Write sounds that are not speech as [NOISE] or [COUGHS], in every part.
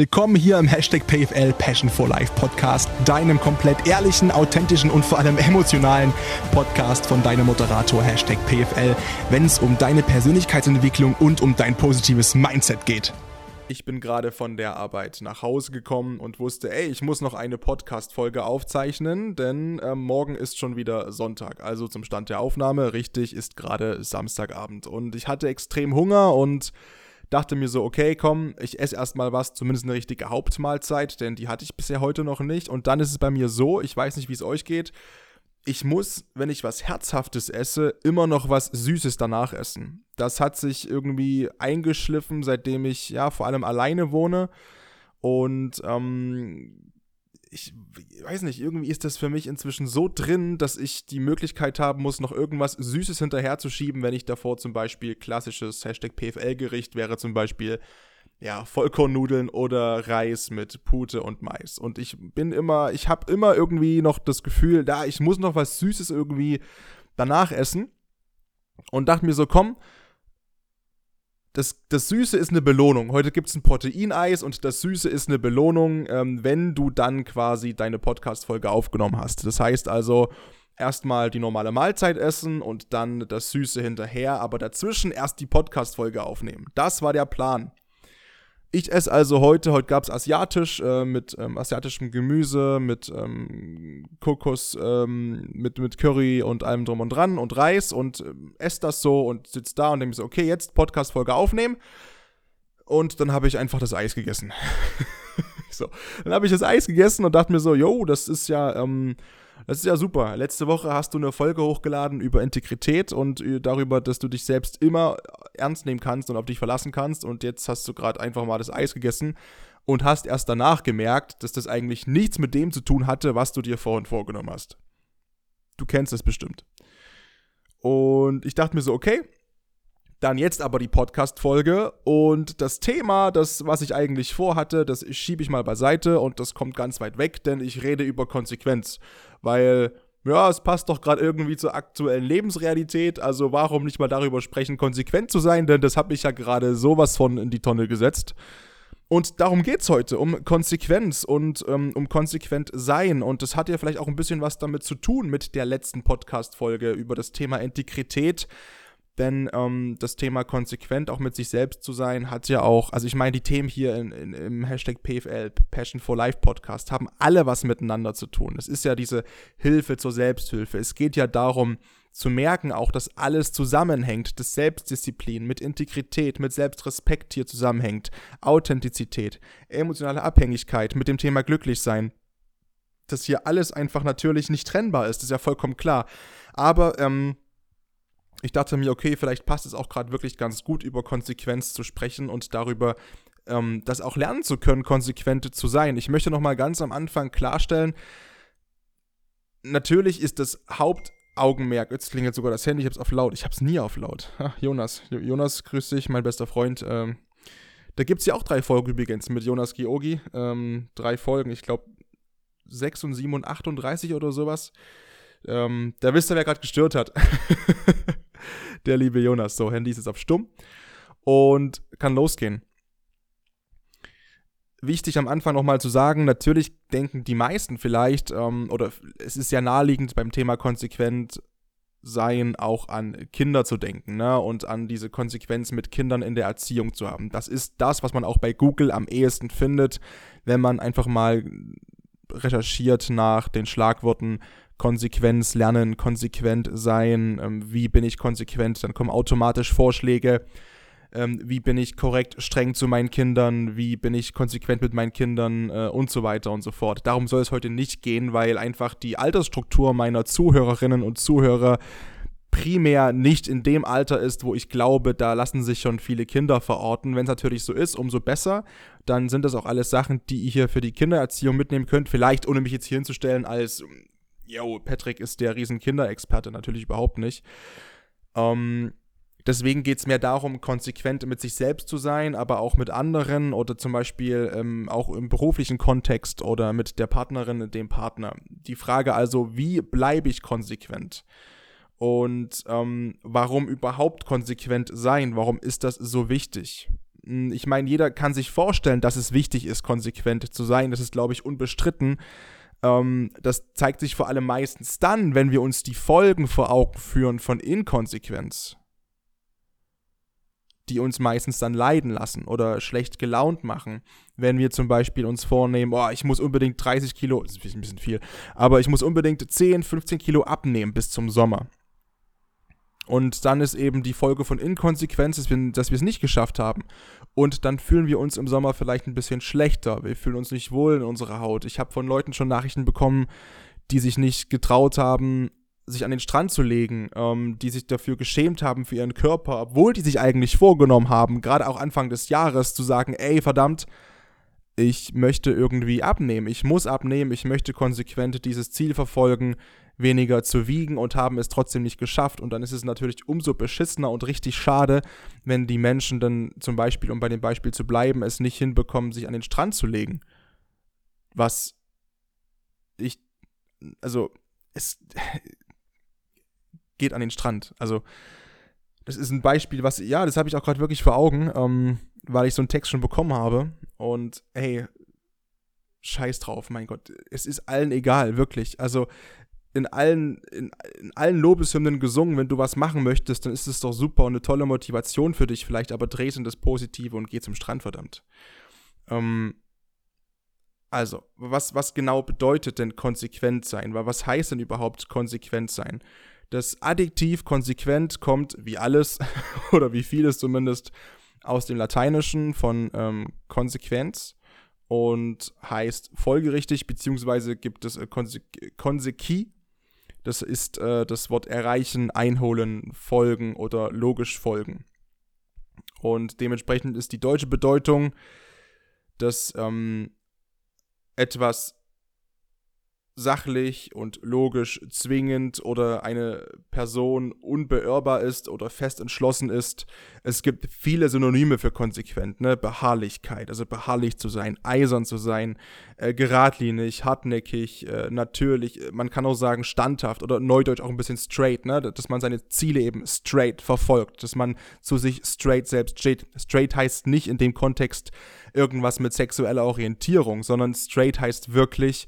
Willkommen hier im Hashtag PFL Passion for Life Podcast, deinem komplett ehrlichen, authentischen und vor allem emotionalen Podcast von deinem Moderator Hashtag PFL, wenn es um deine Persönlichkeitsentwicklung und um dein positives Mindset geht. Ich bin gerade von der Arbeit nach Hause gekommen und wusste, ey, ich muss noch eine Podcast-Folge aufzeichnen, denn äh, morgen ist schon wieder Sonntag. Also zum Stand der Aufnahme, richtig, ist gerade Samstagabend. Und ich hatte extrem Hunger und dachte mir so, okay, komm, ich esse erstmal was, zumindest eine richtige Hauptmahlzeit, denn die hatte ich bisher heute noch nicht. Und dann ist es bei mir so, ich weiß nicht, wie es euch geht, ich muss, wenn ich was Herzhaftes esse, immer noch was Süßes danach essen. Das hat sich irgendwie eingeschliffen, seitdem ich ja vor allem alleine wohne. Und ähm, ich weiß nicht, irgendwie ist das für mich inzwischen so drin, dass ich die Möglichkeit haben muss, noch irgendwas Süßes hinterherzuschieben, wenn ich davor zum Beispiel klassisches Hashtag PFL-Gericht wäre, zum Beispiel ja, Vollkornnudeln oder Reis mit Pute und Mais. Und ich bin immer, ich habe immer irgendwie noch das Gefühl, da, ich muss noch was Süßes irgendwie danach essen. Und dachte mir so, komm, das, das Süße ist eine Belohnung. Heute gibt es ein Proteineis und das Süße ist eine Belohnung, ähm, wenn du dann quasi deine Podcast-Folge aufgenommen hast. Das heißt also, erstmal die normale Mahlzeit essen und dann das Süße hinterher, aber dazwischen erst die Podcast-Folge aufnehmen. Das war der Plan. Ich esse also heute, heute gab es asiatisch, äh, mit ähm, asiatischem Gemüse, mit ähm, Kokos, ähm, mit, mit Curry und allem drum und dran und Reis und ähm, esse das so und sitze da und denke mir so, okay, jetzt Podcast-Folge aufnehmen. Und dann habe ich einfach das Eis gegessen. [LAUGHS] so, dann habe ich das Eis gegessen und dachte mir so, yo, das ist ja, ähm, das ist ja super. Letzte Woche hast du eine Folge hochgeladen über Integrität und äh, darüber, dass du dich selbst immer ernst nehmen kannst und auf dich verlassen kannst. Und jetzt hast du gerade einfach mal das Eis gegessen und hast erst danach gemerkt, dass das eigentlich nichts mit dem zu tun hatte, was du dir vorhin vorgenommen hast. Du kennst es bestimmt. Und ich dachte mir so, okay, dann jetzt aber die Podcast-Folge und das Thema, das, was ich eigentlich vorhatte, das schiebe ich mal beiseite und das kommt ganz weit weg, denn ich rede über Konsequenz. Weil, ja, es passt doch gerade irgendwie zur aktuellen Lebensrealität, also warum nicht mal darüber sprechen, konsequent zu sein, denn das habe ich ja gerade sowas von in die Tonne gesetzt. Und darum geht es heute, um Konsequenz und ähm, um konsequent sein. Und das hat ja vielleicht auch ein bisschen was damit zu tun mit der letzten Podcast-Folge über das Thema Integrität. Denn ähm, das Thema konsequent auch mit sich selbst zu sein, hat ja auch, also ich meine, die Themen hier in, in, im Hashtag PFL, Passion for Life Podcast, haben alle was miteinander zu tun. Es ist ja diese Hilfe zur Selbsthilfe. Es geht ja darum, zu merken auch, dass alles zusammenhängt, dass Selbstdisziplin mit Integrität, mit Selbstrespekt hier zusammenhängt, Authentizität, emotionale Abhängigkeit mit dem Thema Glücklichsein, dass hier alles einfach natürlich nicht trennbar ist, ist ja vollkommen klar. Aber ähm, ich dachte mir, okay, vielleicht passt es auch gerade wirklich ganz gut, über Konsequenz zu sprechen und darüber, ähm, das auch lernen zu können, konsequent zu sein. Ich möchte nochmal ganz am Anfang klarstellen, natürlich ist das Hauptaugenmerk, jetzt klingelt sogar das Handy, ich habe es auf laut, ich habe es nie auf laut. Ha, Jonas, Jonas, grüß dich, mein bester Freund. Ähm, da gibt es ja auch drei Folgen übrigens mit Jonas Georgi. Ähm, drei Folgen, ich glaube 6 und 7 und 38 oder sowas. Ähm, da wisst ihr, wer gerade gestört hat. [LAUGHS] der liebe Jonas. So, Handy ist jetzt auf Stumm und kann losgehen. Wichtig am Anfang nochmal zu sagen, natürlich denken die meisten vielleicht, ähm, oder es ist ja naheliegend beim Thema konsequent sein, auch an Kinder zu denken ne? und an diese Konsequenz mit Kindern in der Erziehung zu haben. Das ist das, was man auch bei Google am ehesten findet, wenn man einfach mal recherchiert nach den Schlagworten Konsequenz lernen, konsequent sein, ähm, wie bin ich konsequent, dann kommen automatisch Vorschläge, ähm, wie bin ich korrekt streng zu meinen Kindern, wie bin ich konsequent mit meinen Kindern äh, und so weiter und so fort. Darum soll es heute nicht gehen, weil einfach die Altersstruktur meiner Zuhörerinnen und Zuhörer primär nicht in dem Alter ist, wo ich glaube, da lassen sich schon viele Kinder verorten. Wenn es natürlich so ist, umso besser. Dann sind das auch alles Sachen, die ihr hier für die Kindererziehung mitnehmen könnt. Vielleicht, ohne mich jetzt hier hinzustellen als yo, Patrick ist der riesen Kinderexperte, natürlich überhaupt nicht. Ähm, deswegen geht es mehr darum, konsequent mit sich selbst zu sein, aber auch mit anderen oder zum Beispiel ähm, auch im beruflichen Kontext oder mit der Partnerin, dem Partner. Die Frage also, wie bleibe ich konsequent? Und ähm, warum überhaupt konsequent sein? Warum ist das so wichtig? hm, ich meine, jeder kann sich vorstellen, dass es wichtig ist, konsequent zu sein. Das ist, glaube ich, unbestritten. Ähm, das zeigt sich vor allem meistens dann, wenn wir uns die Folgen vor Augen führen von Inkonsequenz, die uns meistens dann leiden lassen oder schlecht gelaunt machen. Wenn wir zum Beispiel uns vornehmen, oh, ich muss unbedingt 30 Kilo, das ist ein bisschen viel, aber ich muss unbedingt 10, 15 Kilo abnehmen bis zum Sommer. Und dann ist eben die Folge von Inkonsequenz, dass wir, es nicht geschafft haben. Und dann fühlen wir uns im Sommer vielleicht ein bisschen schlechter. Wir fühlen uns nicht wohl in unserer Haut. Ich habe von Leuten schon Nachrichten bekommen, die sich nicht getraut haben, sich an den Strand zu legen, ähm, die sich dafür geschämt haben für ihren Körper, obwohl die sich eigentlich vorgenommen haben, gerade auch Anfang des Jahres, zu sagen, ey, verdammt, ich möchte irgendwie abnehmen, ich muss abnehmen, ich möchte konsequent dieses Ziel verfolgen, weniger zu wiegen und haben es trotzdem nicht geschafft. Und dann ist es natürlich umso beschissener und richtig schade, wenn die Menschen dann zum Beispiel, um bei dem Beispiel zu bleiben, es nicht hinbekommen, sich an den Strand zu legen. Was ich, also, es [LAUGHS] geht an den Strand. Also, das ist ein Beispiel, was, ja, das habe ich auch gerade wirklich vor Augen, ähm, weil ich so einen Text schon bekommen habe. Und hey, scheiß drauf, mein Gott. Es ist allen egal, wirklich. Also, in allen, in, in, allen Lobeshymnen gesungen, wenn du was machen möchtest, dann ist es doch super und eine tolle Motivation für dich vielleicht, aber dreh es in das Positive und geh zum Strand, verdammt. Ähm, also, was, was genau bedeutet denn konsequent sein? Was heißt denn überhaupt konsequent sein? Das Adjektiv konsequent kommt, wie alles, [LAUGHS] oder wie vieles zumindest, aus dem Lateinischen von ähm, Konsequenz und heißt folgerichtig, beziehungsweise gibt es äh, Konsequi, das ist äh, das Wort erreichen, einholen, folgen oder logisch folgen. Und dementsprechend ist die deutsche Bedeutung, dass ähm, etwas sachlich und logisch zwingend oder eine Person unbeirrbar ist oder fest entschlossen ist. Es gibt viele Synonyme für konsequent, ne? Beharrlichkeit, also beharrlich zu sein, eisern zu sein, äh, geradlinig, hartnäckig, äh, natürlich, man kann auch sagen standhaft oder neudeutsch auch ein bisschen straight, ne? Dass man seine Ziele eben straight verfolgt, dass man zu sich straight selbst steht. Straight heißt nicht in dem Kontext irgendwas mit sexueller Orientierung, sondern straight heißt wirklich,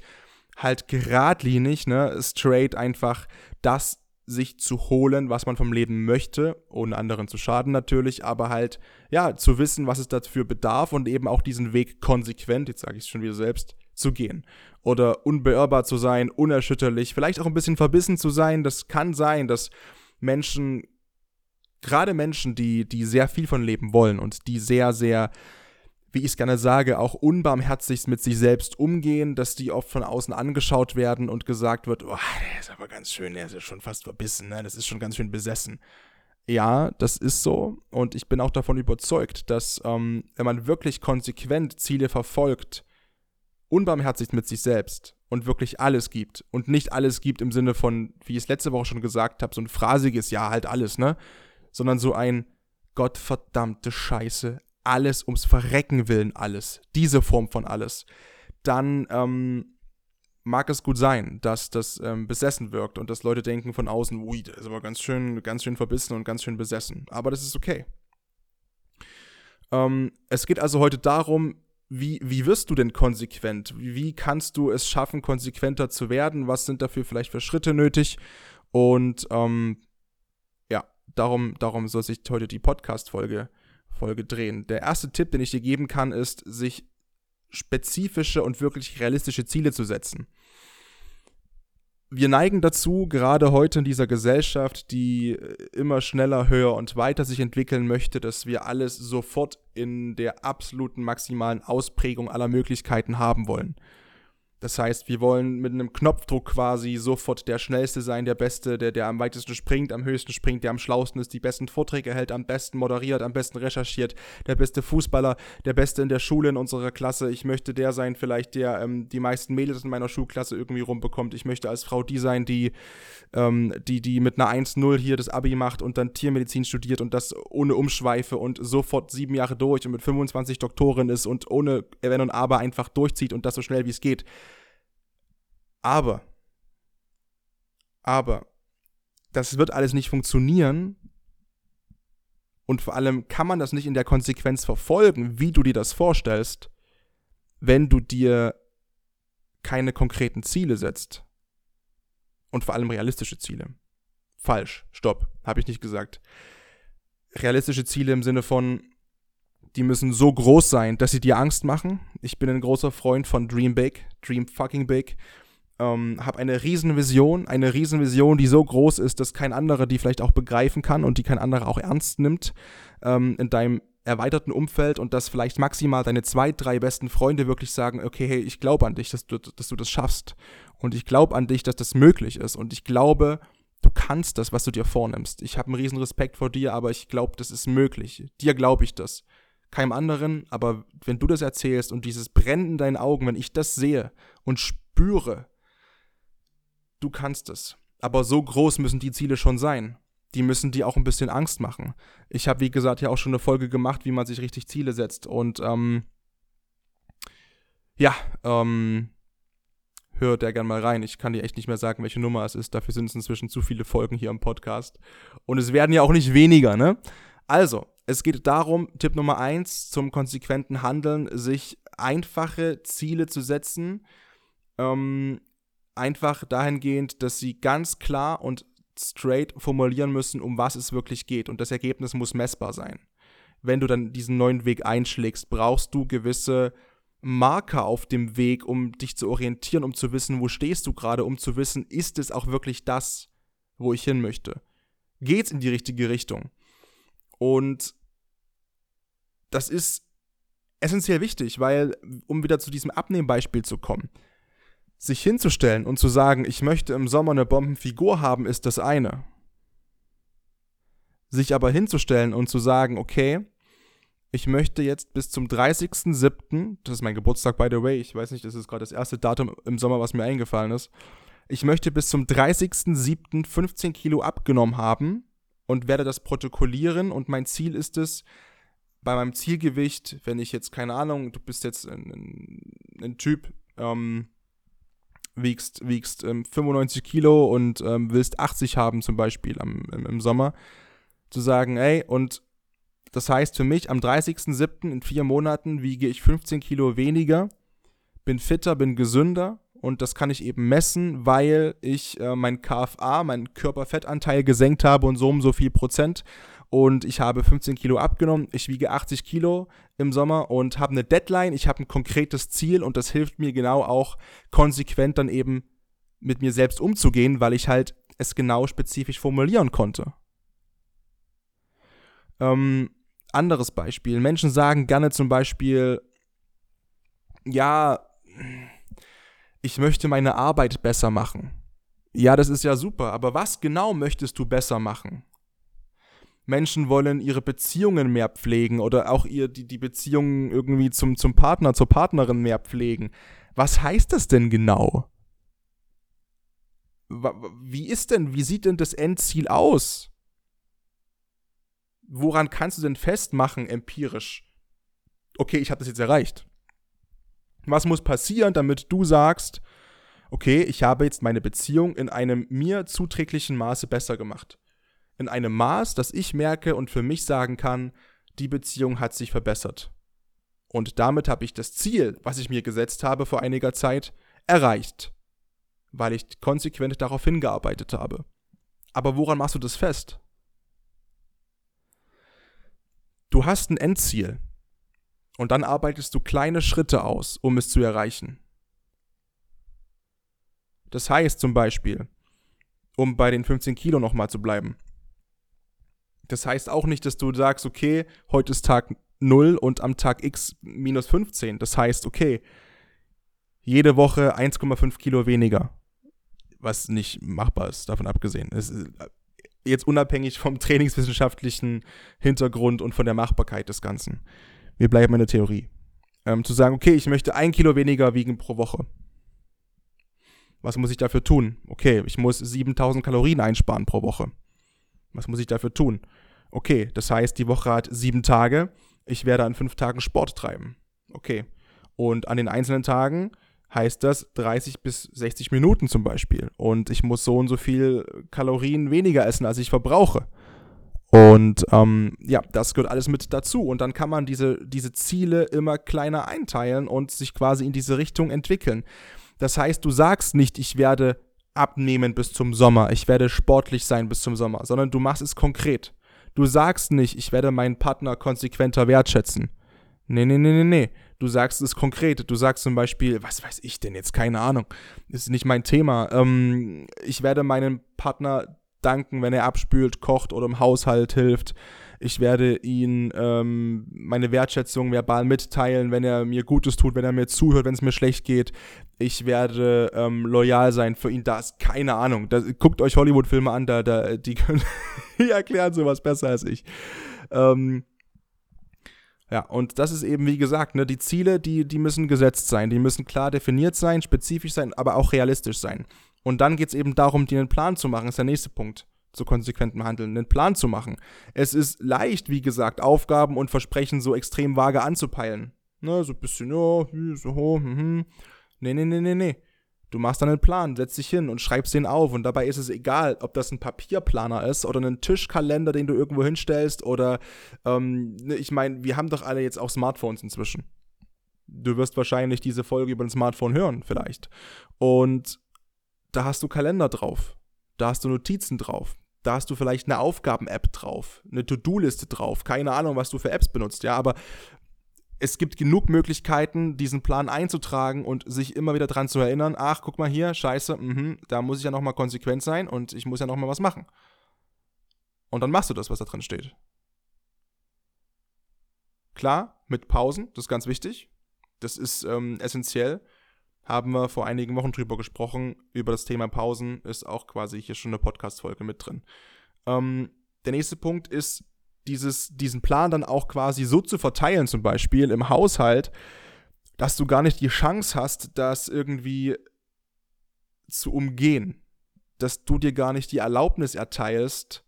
halt geradlinig, ne, straight einfach das sich zu holen, was man vom Leben möchte, ohne anderen zu schaden natürlich, aber halt, ja, zu wissen, was es dafür bedarf und eben auch diesen Weg konsequent, jetzt sage ich es schon wieder selbst, zu gehen. Oder unbeirrbar zu sein, unerschütterlich, vielleicht auch ein bisschen verbissen zu sein. Das kann sein, dass Menschen, gerade Menschen, die, die sehr viel von Leben wollen und die sehr, sehr wie ich es gerne sage, auch unbarmherzig mit sich selbst umgehen, dass die oft von außen angeschaut werden und gesagt wird, oh, der ist aber ganz schön, der ist ja schon fast verbissen, ne? das ist schon ganz schön besessen. Ja, das ist so und ich bin auch davon überzeugt, dass ähm, wenn man wirklich konsequent Ziele verfolgt, unbarmherzig mit sich selbst und wirklich alles gibt und nicht alles gibt im Sinne von, wie ich es letzte Woche schon gesagt habe, so ein phrasiges Ja, halt alles, ne? Sondern so ein Gottverdammte Scheiße, alles ums Verrecken willen alles, diese Form von alles, dann ähm, mag es gut sein, dass das ähm, besessen wirkt und dass Leute denken von außen, ui, der ist aber ganz schön, ganz schön verbissen und ganz schön besessen. Aber das ist okay. Ähm, es geht also heute darum, wie, wie wirst du denn konsequent? Wie kannst du es schaffen, konsequenter zu werden? Was sind dafür vielleicht für Schritte nötig? Und ähm, ja, darum, darum soll sich heute die Podcast-Folge Folge drehen. Der erste Tipp, den ich dir geben kann, ist, sich spezifische und wirklich realistische Ziele zu setzen. Wir neigen dazu, gerade heute in dieser Gesellschaft, die immer schneller, höher und weiter sich entwickeln möchte, dass wir alles sofort in der absoluten maximalen Ausprägung aller Möglichkeiten haben wollen. Das heißt, wir wollen mit einem Knopfdruck quasi sofort der Schnellste sein, der Beste, der, der am weitesten springt, am höchsten springt, der am schlausten ist, die besten Vorträge hält, am besten moderiert, am besten recherchiert, der beste Fußballer, der Beste in der Schule in unserer Klasse. Ich möchte der sein, vielleicht der ähm, die meisten Mädels in meiner Schulklasse irgendwie rumbekommt. Ich möchte als Frau die sein, die, ähm, die, die mit einer 1-0 hier das Abi macht und dann Tiermedizin studiert und das ohne Umschweife und sofort sieben Jahre durch und mit 25 Doktorin ist und ohne Wenn und Aber einfach durchzieht und das so schnell wie es geht. Aber, aber, das wird alles nicht funktionieren Und vor allem kann man das nicht in der Konsequenz verfolgen, wie du dir das vorstellst, wenn du dir keine konkreten Ziele setzt. Und vor allem realistische Ziele. Falsch, stopp, habe ich nicht gesagt. Realistische Ziele im Sinne von, die müssen so groß sein, dass sie dir Angst machen. Ich bin ein großer Freund von Dream Big, Dream fucking Big. Ähm, habe eine Riesenvision, eine Riesenvision, die so groß ist, dass kein anderer die vielleicht auch begreifen kann und die kein anderer auch ernst nimmt ähm, in deinem erweiterten Umfeld und dass vielleicht maximal deine zwei, drei besten Freunde wirklich sagen, okay, hey, ich glaube an dich, dass du, dass du das schaffst. Und ich glaube an dich, dass das möglich ist. Und ich glaube, du kannst das, was du dir vornimmst. Ich habe einen riesen Respekt vor dir, aber ich glaube, das ist möglich. Dir glaube ich das keinem anderen, aber wenn du das erzählst und dieses Brennen in deinen Augen, wenn ich das sehe und spüre, du kannst es. Aber so groß müssen die Ziele schon sein. Die müssen dir auch ein bisschen Angst machen. Ich habe, wie gesagt, ja auch schon eine Folge gemacht, wie man sich richtig Ziele setzt. Und ähm, ja, ähm, hört der gern mal rein. Ich kann dir echt nicht mehr sagen, welche Nummer es ist. Dafür sind es inzwischen zu viele Folgen hier im Podcast. Und es werden ja auch nicht weniger, ne? Also, es geht darum, Tipp Nummer eins zum konsequenten Handeln, sich einfache Ziele zu setzen. Ähm, einfach dahingehend, dass sie ganz klar und straight formulieren müssen, um was es wirklich geht. Und das Ergebnis muss messbar sein. Wenn du dann diesen neuen Weg einschlägst, brauchst du gewisse Marker auf dem Weg, um dich zu orientieren, um zu wissen, wo stehst du gerade, um zu wissen, ist es auch wirklich das, wo ich hin möchte? Geht's in die richtige Richtung? Und das ist essentiell wichtig, weil, um wieder zu diesem Abnehmbeispiel zu kommen, sich hinzustellen und zu sagen, ich möchte im Sommer eine Bombenfigur haben, ist das eine. Sich aber hinzustellen und zu sagen, okay, ich möchte jetzt bis zum 30.07., das ist mein Geburtstag, by the way, ich weiß nicht, das ist gerade das erste Datum im Sommer, was mir eingefallen ist, ich möchte bis zum 30.07. 15 Kilo abgenommen haben und werde das protokollieren und mein Ziel ist es, bei meinem Zielgewicht, wenn ich jetzt, keine Ahnung, du bist jetzt ein, ein, ein Typ, ähm, wiegst, wiegst ähm, 95 Kilo und ähm, willst 80 haben zum Beispiel am, im, im, Sommer, zu sagen, ey, und das heißt für mich, am 30.07. in vier Monaten wiege ich 15 Kilo weniger, bin fitter, bin gesünder und das kann ich eben messen, weil ich äh, mein KFA, meinen Körperfettanteil gesenkt habe und so um so viel Prozent. Und ich habe 15 Kilo abgenommen. Ich wiege 80 Kilo im Sommer und habe eine Deadline. Ich habe ein konkretes Ziel und das hilft mir genau auch konsequent dann eben mit mir selbst umzugehen, weil ich halt es genau spezifisch formulieren konnte. Ähm, anderes Beispiel. Menschen sagen gerne zum Beispiel, ja, ich möchte meine Arbeit besser machen. Ja, das ist ja super, aber was genau möchtest du besser machen? Menschen wollen ihre Beziehungen mehr pflegen oder auch ihr, die, die Beziehungen irgendwie zum, zum Partner, zur Partnerin mehr pflegen. Was heißt das denn genau? Wie ist denn, wie sieht denn das Endziel aus? Woran kannst du denn festmachen, empirisch? Okay, ich habe das jetzt erreicht. Was muss passieren, damit du sagst, okay, ich habe jetzt meine Beziehung in einem mir zuträglichen Maße besser gemacht? In einem Maß, dass ich merke und für mich sagen kann, die Beziehung hat sich verbessert. Und damit habe ich das Ziel, was ich mir gesetzt habe vor einiger Zeit, erreicht, weil ich konsequent darauf hingearbeitet habe. Aber woran machst du das fest? Du hast ein Endziel, und dann arbeitest du kleine Schritte aus, um es zu erreichen. Das heißt zum Beispiel, um bei den 15 Kilo nochmal zu bleiben. Das heißt auch nicht, dass du sagst, okay, heute ist Tag 0 und am Tag X minus 15. Das heißt, okay, jede Woche 1,5 Kilo weniger. Was nicht machbar ist, davon abgesehen. Es äh, jetzt unabhängig vom [LAUGHS] trainingswissenschaftlichen Hintergrund und von der Machbarkeit des Ganzen wir bleiben in der Theorie. Ähm, zu sagen, okay, ich möchte ein Kilo weniger wiegen pro Woche. Was muss ich dafür tun? Okay, ich muss 7000 Kalorien einsparen pro Woche. Was muss ich dafür tun? Okay, das heißt, die Woche hat sieben Tage. Ich werde an fünf Tagen Sport treiben. Okay. Und an den einzelnen Tagen heißt das 30 bis 60 Minuten zum Beispiel. Und ich muss so und so viel Kalorien weniger essen, als ich verbrauche. Und ähm, ja, das gehört alles mit dazu. Und dann kann man diese, diese Ziele immer kleiner einteilen und sich quasi in diese Richtung entwickeln. Das heißt, du sagst nicht, ich werde abnehmen bis zum Sommer, ich werde sportlich sein bis zum Sommer, sondern du machst es konkret. Du sagst nicht, ich werde meinen Partner konsequenter wertschätzen. Nee, nee, nee, nee, nee. Du sagst es konkret. Du sagst zum Beispiel, was weiß ich denn jetzt? Keine Ahnung. Ist nicht mein Thema. Ähm, ich werde meinem Partner danken, wenn er abspült, kocht oder im Haushalt hilft. Ich werde ihn ähm, meine Wertschätzung verbal mitteilen, wenn er mir Gutes tut, wenn er mir zuhört, wenn es mir schlecht geht. Ich werde ähm, loyal sein für ihn. Da ist keine Ahnung. Da, guckt euch Hollywood-Filme an, da, da, die können [LAUGHS] die erklären sowas besser als ich. Ähm, ja, und das ist eben, wie gesagt, ne, die Ziele, die, die müssen gesetzt sein, die müssen klar definiert sein, spezifisch sein, aber auch realistisch sein. Und dann geht es eben darum, dir einen Plan zu machen, ist der nächste Punkt zu konsequentem Handeln, einen Plan zu machen. Es ist leicht, wie gesagt, Aufgaben und Versprechen so extrem vage anzupeilen. Ne, so ein bisschen, ja, so, hm, hm. Nee, nee, nee, nee, nee. Du machst dann einen Plan, setzt dich hin und schreibst den auf. Und dabei ist es egal, ob das ein Papierplaner ist oder ein Tischkalender, den du irgendwo hinstellst. Oder, ähm, ne, ich meine, wir haben doch alle jetzt auch Smartphones inzwischen. Du wirst wahrscheinlich diese Folge über ein Smartphone hören, vielleicht. Und da hast du Kalender drauf. Da hast du Notizen drauf. Da hast du vielleicht eine Aufgaben-App drauf, eine To-Do-Liste drauf. Keine Ahnung, was du für Apps benutzt, ja, aber es gibt genug Möglichkeiten, diesen Plan einzutragen und sich immer wieder dran zu erinnern, ach, guck mal hier, scheiße, mh, da muss ich ja nochmal konsequent sein und ich muss ja nochmal was machen. Und dann machst du das, was da drin steht. Klar, mit Pausen, das ist ganz wichtig. Das ist ähm, essentiell. Haben wir vor einigen Wochen drüber gesprochen. Über das Thema Pausen ist auch quasi hier schon eine Podcast-Folge mit drin. Ähm, der nächste Punkt ist, dieses, diesen Plan dann auch quasi so zu verteilen, zum Beispiel im Haushalt, dass du gar nicht die Chance hast, das irgendwie zu umgehen. Dass du dir gar nicht die Erlaubnis erteilst,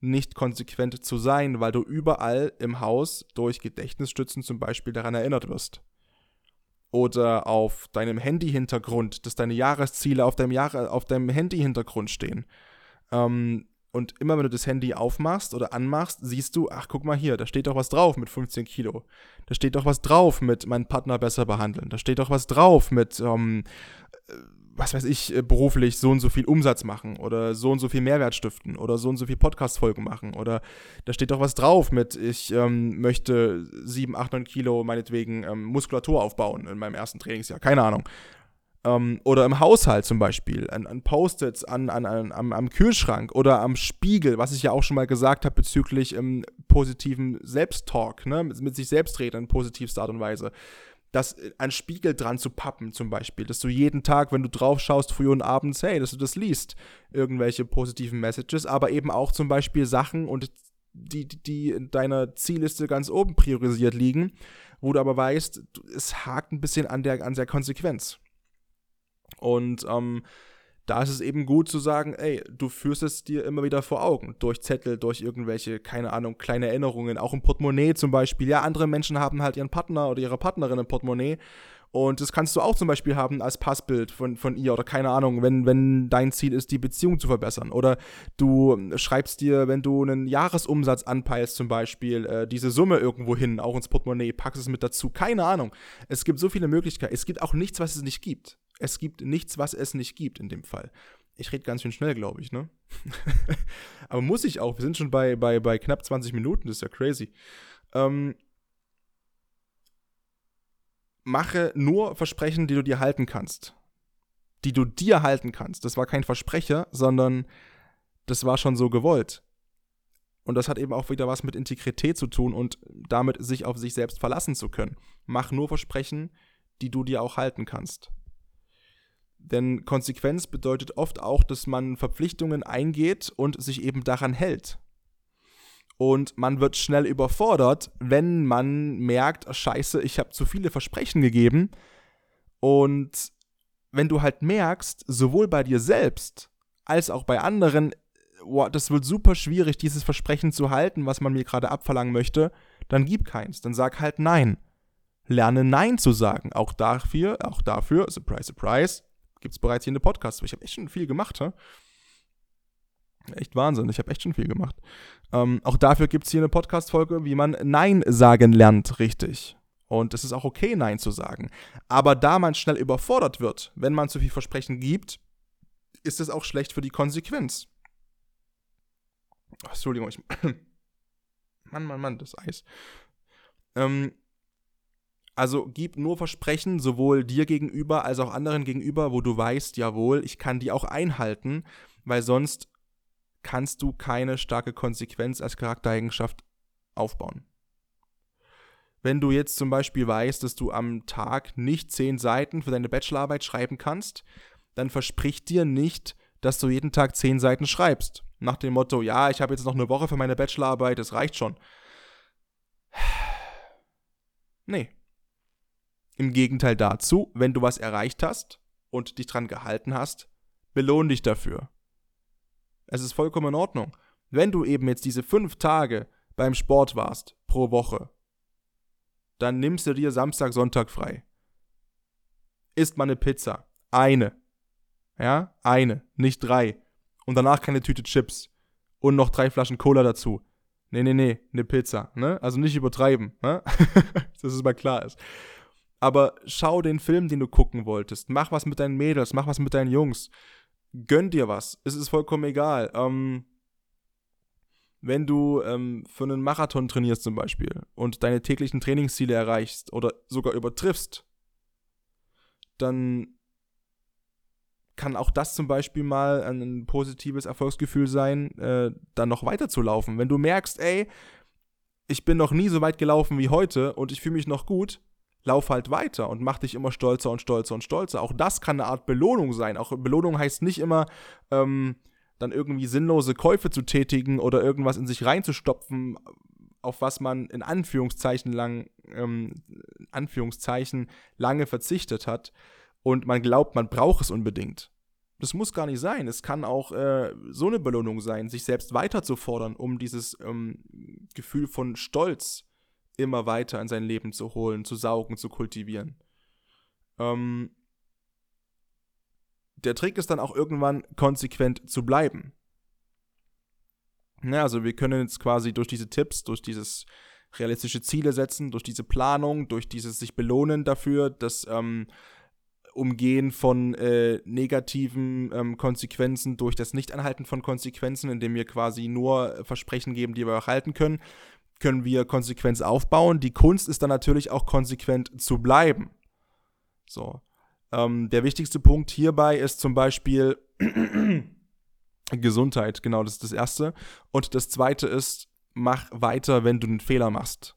nicht konsequent zu sein, weil du überall im Haus durch Gedächtnisstützen zum Beispiel daran erinnert wirst. Oder auf deinem Handy-Hintergrund, dass deine Jahresziele auf deinem, Jahr auf deinem Handy-Hintergrund stehen. Ähm, und immer wenn du das Handy aufmachst oder anmachst, siehst du, ach guck mal hier, da steht doch was drauf mit 15 Kilo. Da steht doch was drauf mit meinen Partner besser behandeln. Da steht doch was drauf mit, ähm, äh, was weiß ich, äh, beruflich so und so viel Umsatz machen oder so und so viel Mehrwert stiften oder so und so viel Podcast-Folgen machen. Oder da steht doch was drauf mit, ich ähm, möchte 7, 8, 9 Kilo meinetwegen ähm, Muskulatur aufbauen in meinem ersten Trainingsjahr. Keine Ahnung. Ähm, oder im Haushalt zum Beispiel, an, an Post-its, an, an, an, am, am, Kühlschrank oder am Spiegel, was ich ja auch schon mal gesagt habe bezüglich ähm, positiven Selbsttalk, ne? mit, mit sich selbst reden in positivster Art und Weise. Das äh, an Spiegel dran zu pappen zum Beispiel, dass du jeden Tag, wenn du drauf schaust, früh und abends, hey, dass du das liest, irgendwelche positiven Messages, aber eben auch zum Beispiel Sachen und die, die in deiner Zielliste ganz oben priorisiert liegen, wo du aber weißt, es hakt ein bisschen an der, an der Konsequenz. Und ähm, da ist es eben gut zu sagen, ey, du führst es dir immer wieder vor Augen. Durch Zettel, durch irgendwelche, keine Ahnung, kleine Erinnerungen, auch im Portemonnaie zum Beispiel. Ja, andere Menschen haben halt ihren Partner oder ihre Partnerin im Portemonnaie. Und das kannst du auch zum Beispiel haben als Passbild von, von ihr oder keine Ahnung, wenn, wenn dein Ziel ist, die Beziehung zu verbessern. Oder du schreibst dir, wenn du einen Jahresumsatz anpeilst, zum Beispiel, äh, diese Summe irgendwo hin, auch ins Portemonnaie, packst es mit dazu. Keine Ahnung. Es gibt so viele Möglichkeiten. Es gibt auch nichts, was es nicht gibt. Es gibt nichts, was es nicht gibt in dem Fall. Ich rede ganz schön schnell, glaube ich, ne? [LAUGHS] Aber muss ich auch. Wir sind schon bei, bei, bei knapp 20 Minuten, das ist ja crazy. Ähm, mache nur Versprechen, die du dir halten kannst. Die du dir halten kannst. Das war kein Versprecher, sondern das war schon so gewollt. Und das hat eben auch wieder was mit Integrität zu tun und damit sich auf sich selbst verlassen zu können. Mach nur Versprechen, die du dir auch halten kannst. Denn Konsequenz bedeutet oft auch, dass man Verpflichtungen eingeht und sich eben daran hält. Und man wird schnell überfordert, wenn man merkt, oh, scheiße, ich habe zu viele Versprechen gegeben. Und wenn du halt merkst, sowohl bei dir selbst als auch bei anderen, wow, das wird super schwierig, dieses Versprechen zu halten, was man mir gerade abverlangen möchte, dann gib keins. Dann sag halt Nein. Lerne Nein zu sagen. Auch dafür, auch dafür, surprise, surprise, gibt es bereits hier eine Podcast. Ich habe echt schon viel gemacht. He? Echt Wahnsinn, ich habe echt schon viel gemacht. Ähm, auch dafür gibt es hier eine Podcast-Folge, wie man Nein sagen lernt, richtig. Und es ist auch okay, Nein zu sagen. Aber da man schnell überfordert wird, wenn man zu viel Versprechen gibt, ist es auch schlecht für die Konsequenz. Oh, Entschuldigung, ich. [COUGHS] Mann, Mann, Mann, das Eis. Ähm, also gib nur Versprechen, sowohl dir gegenüber als auch anderen gegenüber, wo du weißt, jawohl, ich kann die auch einhalten, weil sonst kannst du keine starke Konsequenz als Charaktereigenschaft aufbauen. Wenn du jetzt zum Beispiel weißt, dass du am Tag nicht zehn Seiten für deine Bachelorarbeit schreiben kannst, dann versprich dir nicht, dass du jeden Tag zehn Seiten schreibst. Nach dem Motto, ja, ich habe jetzt noch eine Woche für meine Bachelorarbeit, das reicht schon. [SIGHS] Nee. Im Gegenteil dazu, wenn du was erreicht hast und dich dran gehalten hast, belohn dich dafür. Es ist vollkommen in Ordnung. Wenn du eben jetzt diese fünf Tage beim Sport warst pro Woche, dann nimmst du dir Samstag, Sonntag frei. Isst mal eine Pizza. Eine. Ja, eine, nicht drei. Und danach keine Tüte Chips. Und noch drei Flaschen Cola dazu. Nee, nee, nee, eine Pizza. Ne? Also nicht übertreiben. Ne? [LAUGHS] Dass es mal klar ist. Aber schau den Film, den du gucken wolltest. Mach was mit deinen Mädels, mach was mit deinen Jungs. Gönn dir was. Es ist vollkommen egal. Ähm, wenn du ähm, für einen Marathon trainierst zum Beispiel und deine täglichen Trainingsziele erreichst oder sogar übertriffst, dann kann auch das zum Beispiel mal ein positives Erfolgsgefühl sein, äh, dann noch weiterzulaufen. Wenn du merkst, ey, ich bin noch nie so weit gelaufen wie heute und ich fühle mich noch gut, lauf halt weiter und mach dich immer stolzer und stolzer und stolzer. Auch das kann eine Art Belohnung sein. Auch Belohnung heißt nicht immer, ähm, dann irgendwie sinnlose Käufe zu tätigen oder irgendwas in sich reinzustopfen, auf was man in Anführungszeichen lang, ähm, Anführungszeichen lange verzichtet hat und man glaubt, man braucht es unbedingt. Das muss gar nicht sein. Es kann auch äh, so eine Belohnung sein, sich selbst weiterzufordern, um dieses ähm, Gefühl von Stolz immer weiter in sein Leben zu holen, zu saugen, zu kultivieren. Ähm, der Trick ist dann auch irgendwann konsequent zu bleiben. Ja, also wir können jetzt quasi durch diese Tipps, durch dieses realistische Ziele setzen, durch diese Planung, durch dieses sich belohnen dafür, das ähm, Umgehen von äh, negativen ähm, Konsequenzen durch das Nichtanhalten von Konsequenzen, indem wir quasi nur Versprechen geben, die wir auch halten können, können wir Konsequenz aufbauen. Die Kunst ist dann natürlich auch konsequent zu bleiben. So. Ähm, der wichtigste Punkt hierbei ist zum Beispiel [CLEARS THROAT] Gesundheit, genau, das ist das Erste. Und das Zweite ist, mach weiter, wenn du einen Fehler machst.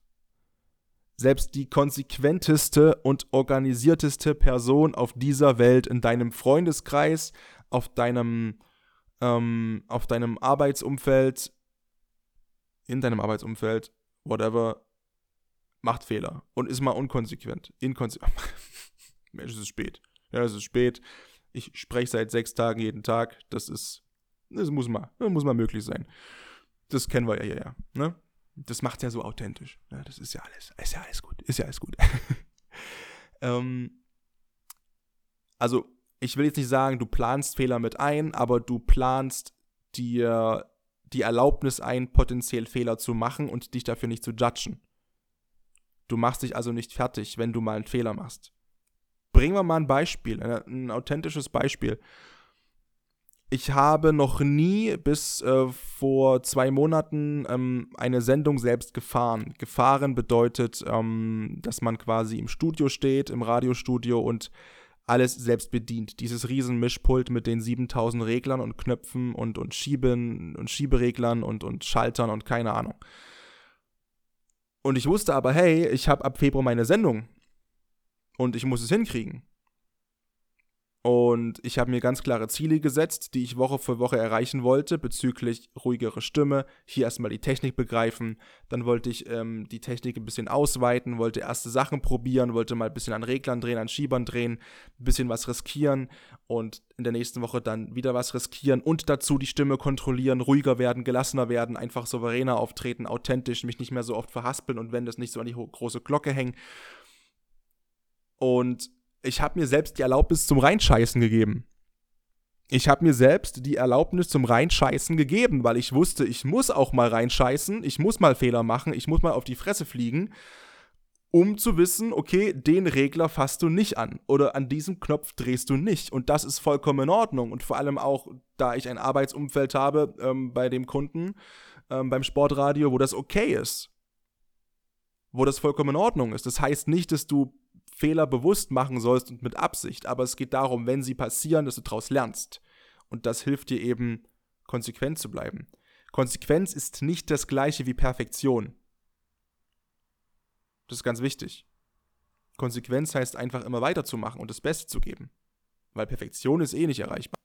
Selbst die konsequenteste und organisierteste Person auf dieser Welt, in deinem Freundeskreis, auf deinem, ähm, auf deinem Arbeitsumfeld, in deinem Arbeitsumfeld, whatever, macht Fehler und ist mal unkonsequent. Inkonsequent. [LAUGHS] Mensch, es ist spät. Ja, es ist spät. Ich spreche seit sechs Tagen jeden Tag. Das ist, das muss mal, das muss mal möglich sein. Das kennen wir ja hier, ja. Ne? Das macht ja so authentisch. Ja, das ist ja alles, ist ja alles gut, ist ja alles gut. [LAUGHS] ähm, also, ich will jetzt nicht sagen, du planst Fehler mit ein, aber du planst dir die Erlaubnis ein, potenziell Fehler zu machen und dich dafür nicht zu judgen. Du machst dich also nicht fertig, wenn du mal einen Fehler machst. Bringen wir mal ein Beispiel, ein, authentisches Beispiel. Ich habe noch nie bis äh, vor zwei Monaten ähm, eine Sendung selbst gefahren. Gefahren bedeutet, ähm, dass man quasi im Studio steht, im Radiostudio und alles selbst bedient. Dieses riesen Mischpult mit den 7000 Reglern und Knöpfen und, und Schieben und Schiebereglern und, und Schaltern und keine Ahnung. Und ich wusste aber, hey, ich habe ab Februar meine Sendung und ich muss es hinkriegen. Und ich habe mir ganz klare Ziele gesetzt, die ich Woche für Woche erreichen wollte, bezüglich ruhigere Stimme, hier erstmal die Technik begreifen, dann wollte ich ähm, die Technik ein bisschen ausweiten, wollte erste Sachen probieren, wollte mal ein bisschen an Reglern drehen, an Schiebern drehen, ein bisschen was riskieren und in der nächsten Woche dann wieder was riskieren und dazu die Stimme kontrollieren, ruhiger werden, gelassener werden, einfach souveräner auftreten, authentisch, mich nicht mehr so oft verhaspeln und wenn das nicht so an die große Glocke hängen. Und ich habe mir selbst die Erlaubnis zum Reinscheißen gegeben. ich habe mir selbst die Erlaubnis zum Reinscheißen gegeben, weil ich wusste, ich muss auch mal reinscheißen, ich muss mal Fehler machen, ich muss mal auf die Fresse fliegen, um zu wissen, okay, den Regler fasst du nicht an oder an diesem Knopf drehst du nicht. Und das ist vollkommen in Ordnung. Und vor allem auch, da ich ein Arbeitsumfeld habe ähm, bei dem Kunden, ähm, beim Sportradio, wo das okay ist. Wo das vollkommen in Ordnung ist. Das heißt nicht, dass du Fehler bewusst machen sollst und mit Absicht, aber es geht darum, wenn sie passieren, dass du daraus lernst. Und das hilft dir eben, konsequent zu bleiben. Konsequenz ist nicht das gleiche wie Perfektion. Das ist ganz wichtig. Konsequenz heißt einfach immer weiterzumachen und das Beste zu geben. Weil Perfektion ist eh nicht erreichbar.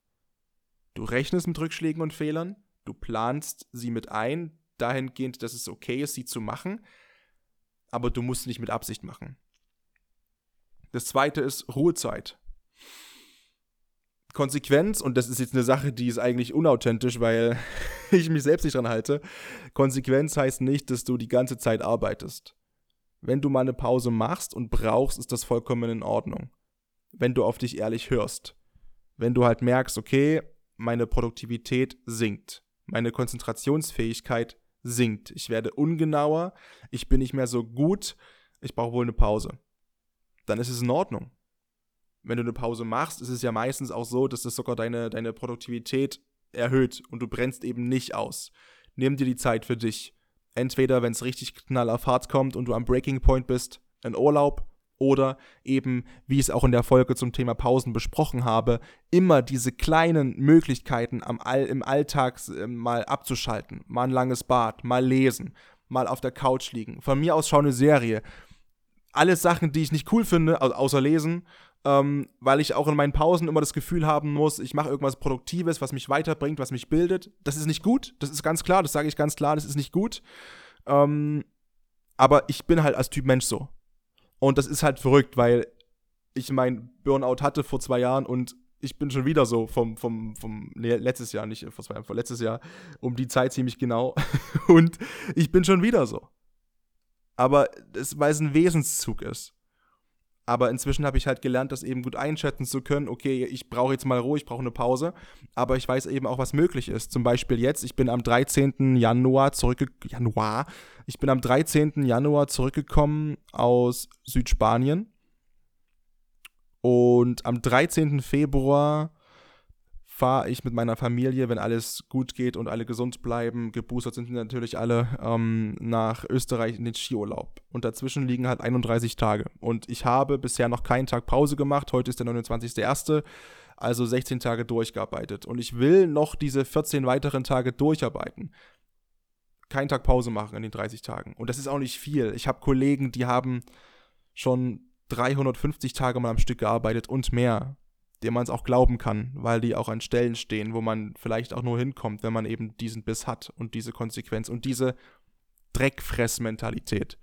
Du rechnest mit Rückschlägen und Fehlern, du planst sie mit ein, dahingehend, dass es okay ist, sie zu machen, aber du musst nicht mit Absicht machen. Das zweite ist Ruhezeit. Konsequenz, und das ist jetzt eine Sache, die ist eigentlich unauthentisch, weil [LAUGHS] ich mich selbst nicht dran halte. Konsequenz heißt nicht, dass du die ganze Zeit arbeitest. Wenn du mal eine Pause machst und brauchst, ist das vollkommen in Ordnung. Wenn du auf dich ehrlich hörst. Wenn du halt merkst, okay, meine Produktivität sinkt. Meine Konzentrationsfähigkeit sinkt. Ich werde ungenauer. Ich bin nicht mehr so gut. Ich brauche wohl eine Pause dann ist es in Ordnung. Wenn du eine Pause machst, ist es ja meistens auch so, dass das sogar deine, deine Produktivität erhöht und du brennst eben nicht aus. Nimm dir die Zeit für dich. Entweder, wenn es richtig knall auf hart kommt und du am Breaking Point bist, in Urlaub oder eben, wie ich es auch in der Folge zum Thema Pausen besprochen habe, immer diese kleinen Möglichkeiten am All, im Alltag äh, mal abzuschalten. Mal ein langes Bad, mal lesen, mal auf der Couch liegen. Von mir aus schau eine Serie alles Sachen, die ich nicht cool finde, außer lesen, ähm, weil ich auch in meinen Pausen immer das Gefühl haben muss, ich mache irgendwas Produktives, was mich weiterbringt, was mich bildet. Das ist nicht gut, das ist ganz klar, das sage ich ganz klar, das ist nicht gut. Ähm, aber ich bin halt als Typ Mensch so. Und das ist halt verrückt, weil ich mein Burnout hatte vor zwei Jahren und ich bin schon wieder so vom, vom, vom, nee, letztes Jahr, nicht vor zwei Jahren, vor letztes Jahr, um die Zeit ziemlich genau. [LAUGHS] und ich bin schon wieder so aber es, weil es ein Wesenszug ist. Aber inzwischen habe ich halt gelernt, das eben gut einschätzen zu können. Okay, ich brauche jetzt mal Ruhe, ich brauche eine Pause. Aber ich weiß eben auch, was möglich ist. Zum Beispiel jetzt, ich bin am 13. Januar zurückgekommen. Januar? Ich bin am 13. Januar zurückgekommen aus Südspanien. Und am 13. Februar fahre ich mit meiner Familie, wenn alles gut geht und alle gesund bleiben, geboostert sind natürlich alle, ähm, nach Österreich in den Skiurlaub. Und dazwischen liegen halt 31 Tage. Und ich habe bisher noch keinen Tag Pause gemacht. Heute ist der 29.01., also 16 Tage durchgearbeitet. Und ich will noch diese 14 weiteren Tage durcharbeiten. Keinen Tag Pause machen in den 30 Tagen. Und das ist auch nicht viel. Ich habe Kollegen, die haben schon 350 Tage mal am Stück gearbeitet und mehr dem man es auch glauben kann, weil die auch an Stellen stehen, wo man vielleicht auch nur hinkommt, wenn man eben diesen Biss hat und diese Konsequenz und diese Dreckfressmentalität.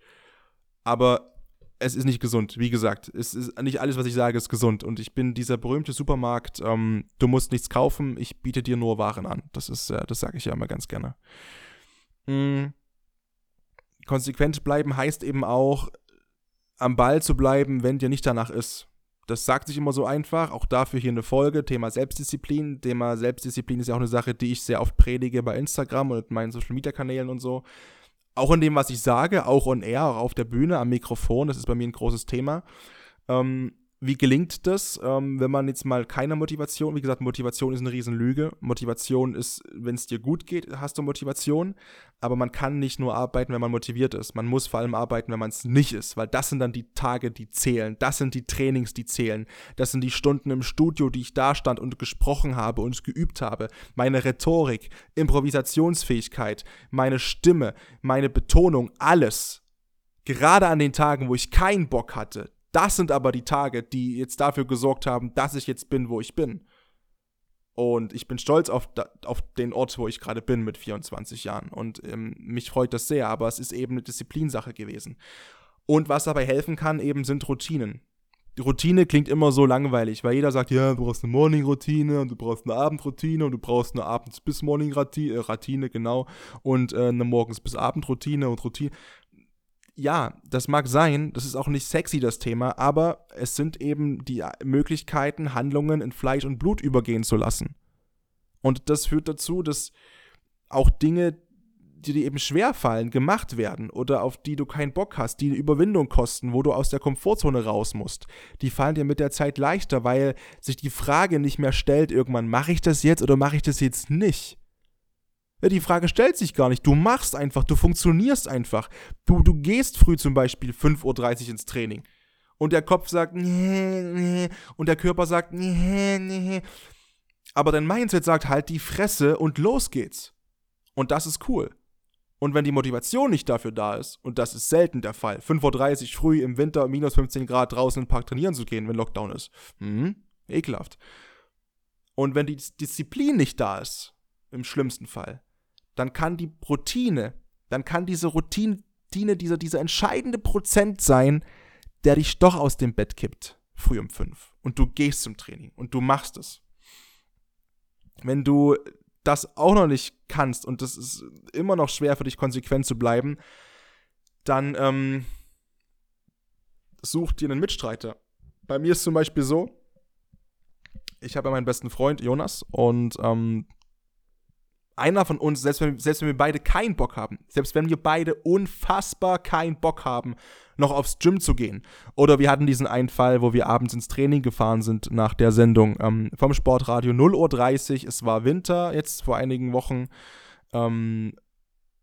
Aber es ist nicht gesund. Wie gesagt, es ist nicht alles, was ich sage, ist gesund. Und ich bin dieser berühmte Supermarkt. Ähm, du musst nichts kaufen, ich biete dir nur Waren an. Das ist, äh, das sage ich ja immer ganz gerne. Mhm. Konsequent bleiben heißt eben auch, am Ball zu bleiben, wenn dir nicht danach ist. Das sagt sich immer so einfach. Auch dafür hier eine Folge. Thema Selbstdisziplin. Thema Selbstdisziplin ist ja auch eine Sache, die ich sehr oft predige bei Instagram und meinen Social Media Kanälen und so. Auch in dem, was ich sage, auch on air, auch auf der Bühne, am Mikrofon. Das ist bei mir ein großes Thema. Ähm, wie gelingt das, ähm, wenn man jetzt mal keine Motivation, wie gesagt, Motivation ist eine Riesenlüge. Motivation ist, wenn es dir gut geht, hast du Motivation. Aber man kann nicht nur arbeiten, wenn man motiviert ist. Man muss vor allem arbeiten, wenn man es nicht ist, weil das sind dann die Tage, die zählen. Das sind die Trainings, die zählen. Das sind die Stunden im Studio, die ich da stand und gesprochen habe und geübt habe. Meine Rhetorik, Improvisationsfähigkeit, meine Stimme, meine Betonung, alles. Gerade an den Tagen, wo ich keinen Bock hatte, das sind aber die Tage, die jetzt dafür gesorgt haben, dass ich jetzt bin, wo ich bin. Und ich bin stolz auf, auf den Ort, wo ich gerade bin mit 24 Jahren. Und ähm, mich freut das sehr, aber es ist eben eine Disziplinsache gewesen. Und was dabei helfen kann, eben sind Routinen. Die Routine klingt immer so langweilig, weil jeder sagt, ja, du brauchst eine Morning-Routine und du brauchst eine Abendroutine und du brauchst eine Abends- bis Morning-Routine, äh, genau, und äh, eine Morgens- bis Abendroutine und Routine ja, das mag sein, das ist auch nicht sexy, das Thema, aber es sind eben die Möglichkeiten, Handlungen in Fleisch und Blut übergehen zu lassen. Und das führt dazu, dass auch Dinge, die dir eben schwer fallen, gemacht werden oder auf die du keinen Bock hast, die eine Überwindung kosten, wo du aus der Komfortzone raus musst, die fallen dir mit der Zeit leichter, weil sich die Frage nicht mehr stellt irgendwann, mache ich das jetzt oder mache ich das jetzt nicht? Ja, die Frage stellt sich gar nicht. Du machst einfach, du funktionierst einfach. Du, du gehst früh zum Beispiel 5.30 Uhr ins Training. Und der Kopf sagt, nee, nee, und der Körper sagt, nee, nee. Aber dein Mindset sagt halt die Fresse und los geht's. Und das ist cool. Und wenn die Motivation nicht dafür da ist, und das ist selten der Fall, 5.30 Uhr früh im Winter, minus 15 Grad draußen im Park trainieren zu gehen, wenn Lockdown ist, hm, ekelhaft. Und wenn die Disziplin nicht da ist, im schlimmsten Fall, dann kann die Routine, dann kann diese Routine, dieser, dieser entscheidende Prozent sein, der dich doch aus dem Bett kippt, früh um fünf. Und du gehst zum Training und du machst es. Wenn du das auch noch nicht kannst und das ist immer noch schwer für dich konsequent zu bleiben, dann ähm, such dir einen Mitstreiter. Bei mir ist zum Beispiel so, ich habe ja meinen besten Freund Jonas und ähm, einer von uns, selbst wenn, selbst wenn wir beide keinen Bock haben, selbst wenn wir beide unfassbar keinen Bock haben, noch aufs Gym zu gehen. Oder wir hatten diesen einen Fall, wo wir abends ins Training gefahren sind nach der Sendung ähm, vom Sportradio 0.30 Uhr. Es war Winter, jetzt vor einigen Wochen. Ähm,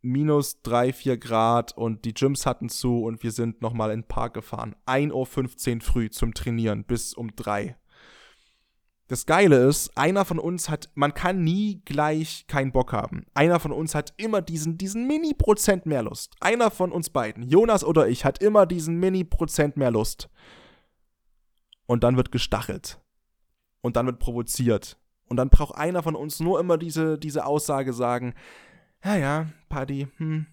minus 3, 4 Grad und die Gyms hatten zu und wir sind nochmal in den Park gefahren. 1.15 Uhr früh zum Trainieren bis um 3 das Geile ist, einer von uns hat, man kann nie gleich keinen Bock haben. Einer von uns hat immer diesen, diesen Mini-Prozent mehr Lust. Einer von uns beiden, Jonas oder ich, hat immer diesen Mini-Prozent mehr Lust. Und dann wird gestachelt. Und dann wird provoziert. Und dann braucht einer von uns nur immer diese, diese Aussage sagen, ja, ja, Paddy, hm,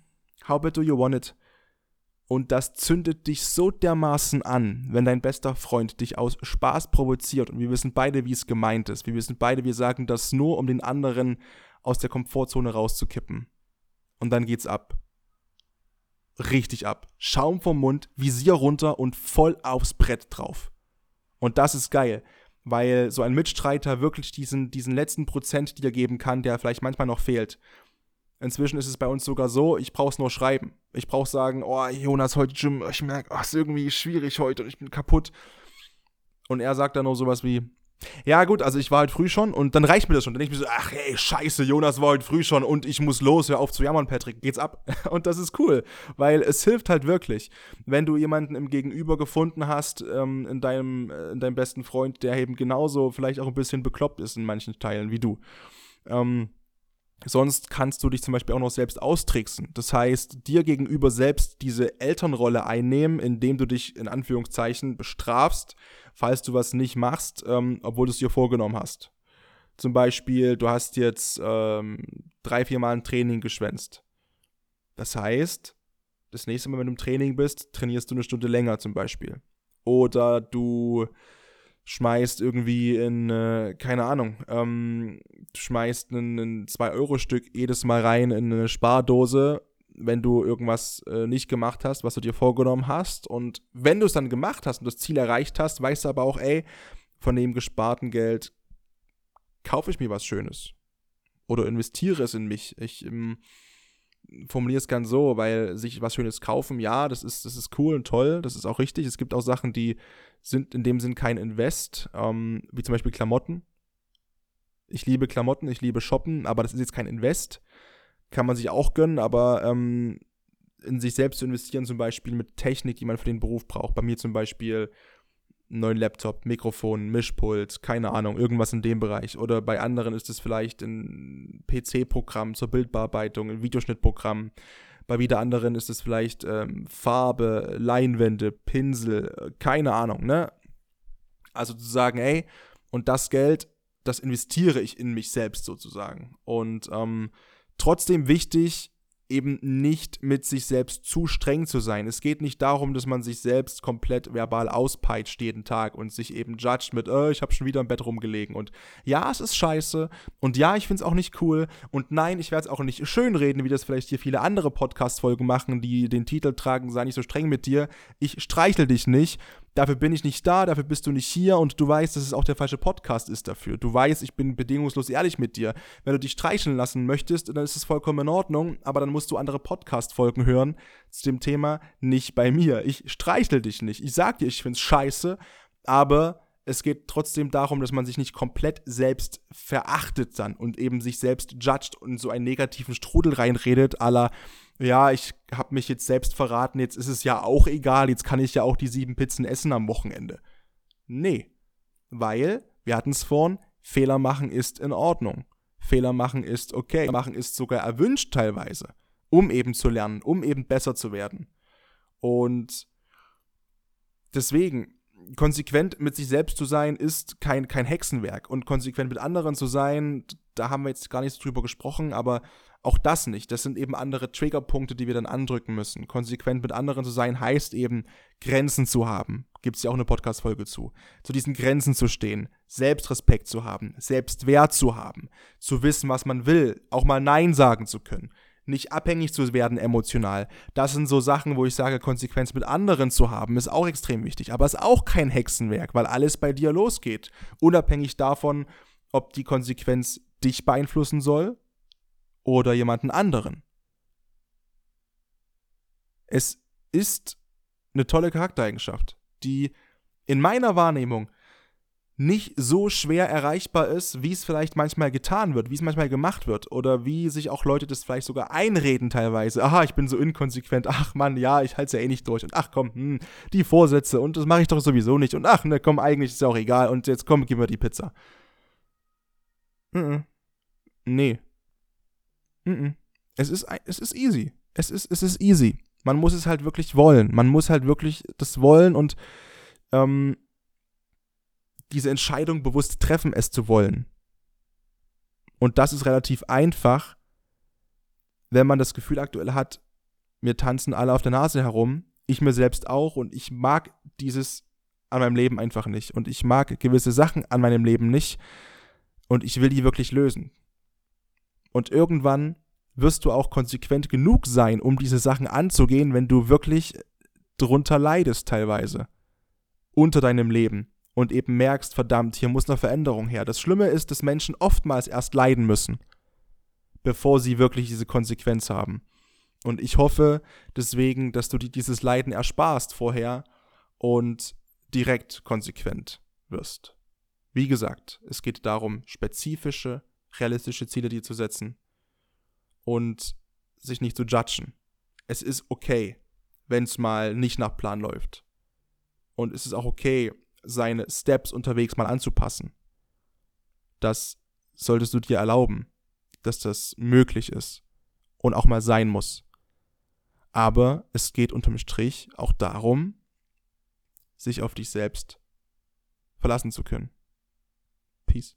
how bad do you want it? Und das zündet dich so dermaßen an, wenn dein bester Freund dich aus Spaß provoziert. Und wir wissen beide, wie es gemeint ist. Wir wissen beide, wir sagen das nur, um den anderen aus der Komfortzone rauszukippen. Und dann geht's ab. Richtig ab. Schaum vom Mund, Visier runter und voll aufs Brett drauf. Und das ist geil, weil so ein Mitstreiter wirklich diesen, diesen letzten Prozent dir geben kann, der vielleicht manchmal noch fehlt. Inzwischen ist es bei uns sogar so, ich brauche es nur schreiben. Ich brauche sagen, oh, Jonas, heute Gym, ich merke, oh, ist irgendwie schwierig heute und ich bin kaputt. Und er sagt dann nur sowas wie, ja gut, also ich war heute früh schon und dann reicht mir das schon. Dann denke ich mir so, ach hey, scheiße, Jonas war heute früh schon und ich muss los, hör auf zu jammern, Patrick, geht's ab. [LAUGHS] Und das ist cool, weil es hilft halt wirklich, wenn du jemanden im Gegenüber gefunden hast, ähm, in, deinem, äh, in deinem besten Freund, der eben genauso vielleicht auch ein bisschen bekloppt ist in manchen Teilen wie du. Ähm, Sonst kannst du dich zum Beispiel auch noch selbst austricksen. Das heißt, dir gegenüber selbst diese Elternrolle einnehmen, indem du dich in Anführungszeichen bestrafst, falls du was nicht machst, ähm, obwohl du es dir vorgenommen hast. Zum Beispiel, du hast jetzt ähm, drei, vier Mal ein Training geschwänzt. Das heißt, das nächste Mal, wenn du im Training bist, trainierst du eine Stunde länger zum Beispiel. Oder du schmeißt irgendwie in, äh, keine Ahnung, ähm, schmeißt ein, ein 2-Euro-Stück jedes Mal rein in eine Spardose, wenn du irgendwas äh, nicht gemacht hast, was du dir vorgenommen hast. Und wenn du es dann gemacht hast und das Ziel erreicht hast, weißt du aber auch, ey, von dem gesparten Geld kaufe ich mir was Schönes. Oder investiere es in mich. Ich ähm, formuliere es ganz so, weil sich was Schönes kaufen, ja, das ist, das ist cool und toll, das ist auch richtig. Es gibt auch Sachen, die sind in dem Sinn kein Invest, ähm, wie zum Beispiel Klamotten. Ich liebe Klamotten, ich liebe Shoppen, aber das ist jetzt kein Invest. Kann man sich auch gönnen, aber ähm, in sich selbst zu investieren, zum Beispiel mit Technik, die man für den Beruf braucht. Bei mir zum Beispiel einen neuen Laptop, Mikrofon, Mischpult, keine Ahnung, irgendwas in dem Bereich. Oder bei anderen ist es vielleicht ein PC-Programm zur Bildbearbeitung, ein Videoschnittprogramm. Bei wieder anderen ist es vielleicht ähm, Farbe, Leinwände, Pinsel, keine Ahnung, ne? Also zu sagen, ey, und das Geld, das investiere ich in mich selbst sozusagen. Und ähm, trotzdem wichtig, eben nicht mit sich selbst zu streng zu sein. Es geht nicht darum, dass man sich selbst komplett verbal auspeitscht jeden Tag und sich eben judgt mit, äh, ich habe schon wieder im Bett rumgelegen und ja, es ist scheiße und ja, ich finde es auch nicht cool und nein, ich werde es auch nicht schönreden, wie das vielleicht hier viele andere Podcast-Folgen machen, die den Titel tragen, sei nicht so streng mit dir. Ich streichel dich nicht. Dafür bin ich nicht da, dafür bist du nicht hier und du weißt, dass es auch der falsche Podcast ist dafür. Du weißt, ich bin bedingungslos ehrlich mit dir. Wenn du dich streicheln lassen möchtest, dann ist es vollkommen in Ordnung, aber dann musst du andere Podcast-Folgen hören zu dem Thema, nicht bei mir. Ich streichel dich nicht. Ich sag dir, ich find's scheiße, aber es geht trotzdem darum, dass man sich nicht komplett selbst verachtet dann und eben sich selbst judgt und so einen negativen Strudel reinredet, aller ja, ich habe mich jetzt selbst verraten, jetzt ist es ja auch egal, jetzt kann ich ja auch die sieben Pizzen essen am Wochenende. Nee, weil, wir hatten es vorhin, Fehler machen ist in Ordnung. Fehler machen ist okay. Fehler machen ist sogar erwünscht teilweise, um eben zu lernen, um eben besser zu werden. Und deswegen, konsequent mit sich selbst zu sein, ist kein, kein Hexenwerk. Und konsequent mit anderen zu sein, da haben wir jetzt gar nicht so drüber gesprochen, aber auch das nicht. Das sind eben andere Triggerpunkte, die wir dann andrücken müssen. Konsequent mit anderen zu sein heißt eben, Grenzen zu haben. Gibt es ja auch eine Podcast-Folge zu. Zu diesen Grenzen zu stehen, Selbstrespekt zu haben, Selbstwert zu haben, zu wissen, was man will, auch mal Nein sagen zu können nicht abhängig zu werden emotional. Das sind so Sachen, wo ich sage, Konsequenz mit anderen zu haben, ist auch extrem wichtig. Aber ist auch kein Hexenwerk, weil alles bei dir losgeht. Unabhängig davon, ob die Konsequenz dich beeinflussen soll oder jemanden anderen. Es ist eine tolle Charaktereigenschaft, die in meiner Wahrnehmung nicht so schwer erreichbar ist, wie es vielleicht manchmal getan wird, wie es manchmal gemacht wird oder wie sich auch Leute das vielleicht sogar einreden teilweise. Aha, ich bin so inkonsequent. Ach Mann, ja, ich halte es ja eh nicht durch. Und ach komm, hm, die Vorsätze und das mache ich doch sowieso nicht. Und ach, ne, komm, eigentlich ist ja auch egal. Und jetzt komm, gib mir die Pizza. Mhm. Nee. Mhm. Es ist, es ist easy. Es ist, es ist easy. Man muss es halt wirklich wollen. Man muss halt wirklich das wollen und ähm, diese Entscheidung bewusst treffen, es zu wollen. Und das ist relativ einfach, wenn man das Gefühl aktuell hat, mir tanzen alle auf der Nase herum, ich mir selbst auch und ich mag dieses an meinem Leben einfach nicht und ich mag gewisse Sachen an meinem Leben nicht und ich will die wirklich lösen. Und irgendwann wirst du auch konsequent genug sein, um diese Sachen anzugehen, wenn du wirklich drunter leidest teilweise unter deinem Leben und eben merkst, verdammt, hier muss eine Veränderung her. Das Schlimme ist, dass Menschen oftmals erst leiden müssen, bevor sie wirklich diese Konsequenz haben. Und ich hoffe deswegen, dass du dir dieses Leiden ersparst vorher und direkt konsequent wirst. Wie gesagt, es geht darum, spezifische, realistische Ziele dir zu setzen und sich nicht zu judgen. Es ist okay, wenn es mal nicht nach Plan läuft. Und es ist auch okay, seine Steps unterwegs mal anzupassen. Das solltest du dir erlauben, dass das möglich ist und auch mal sein muss. Aber es geht unterm Strich auch darum, sich auf dich selbst verlassen zu können.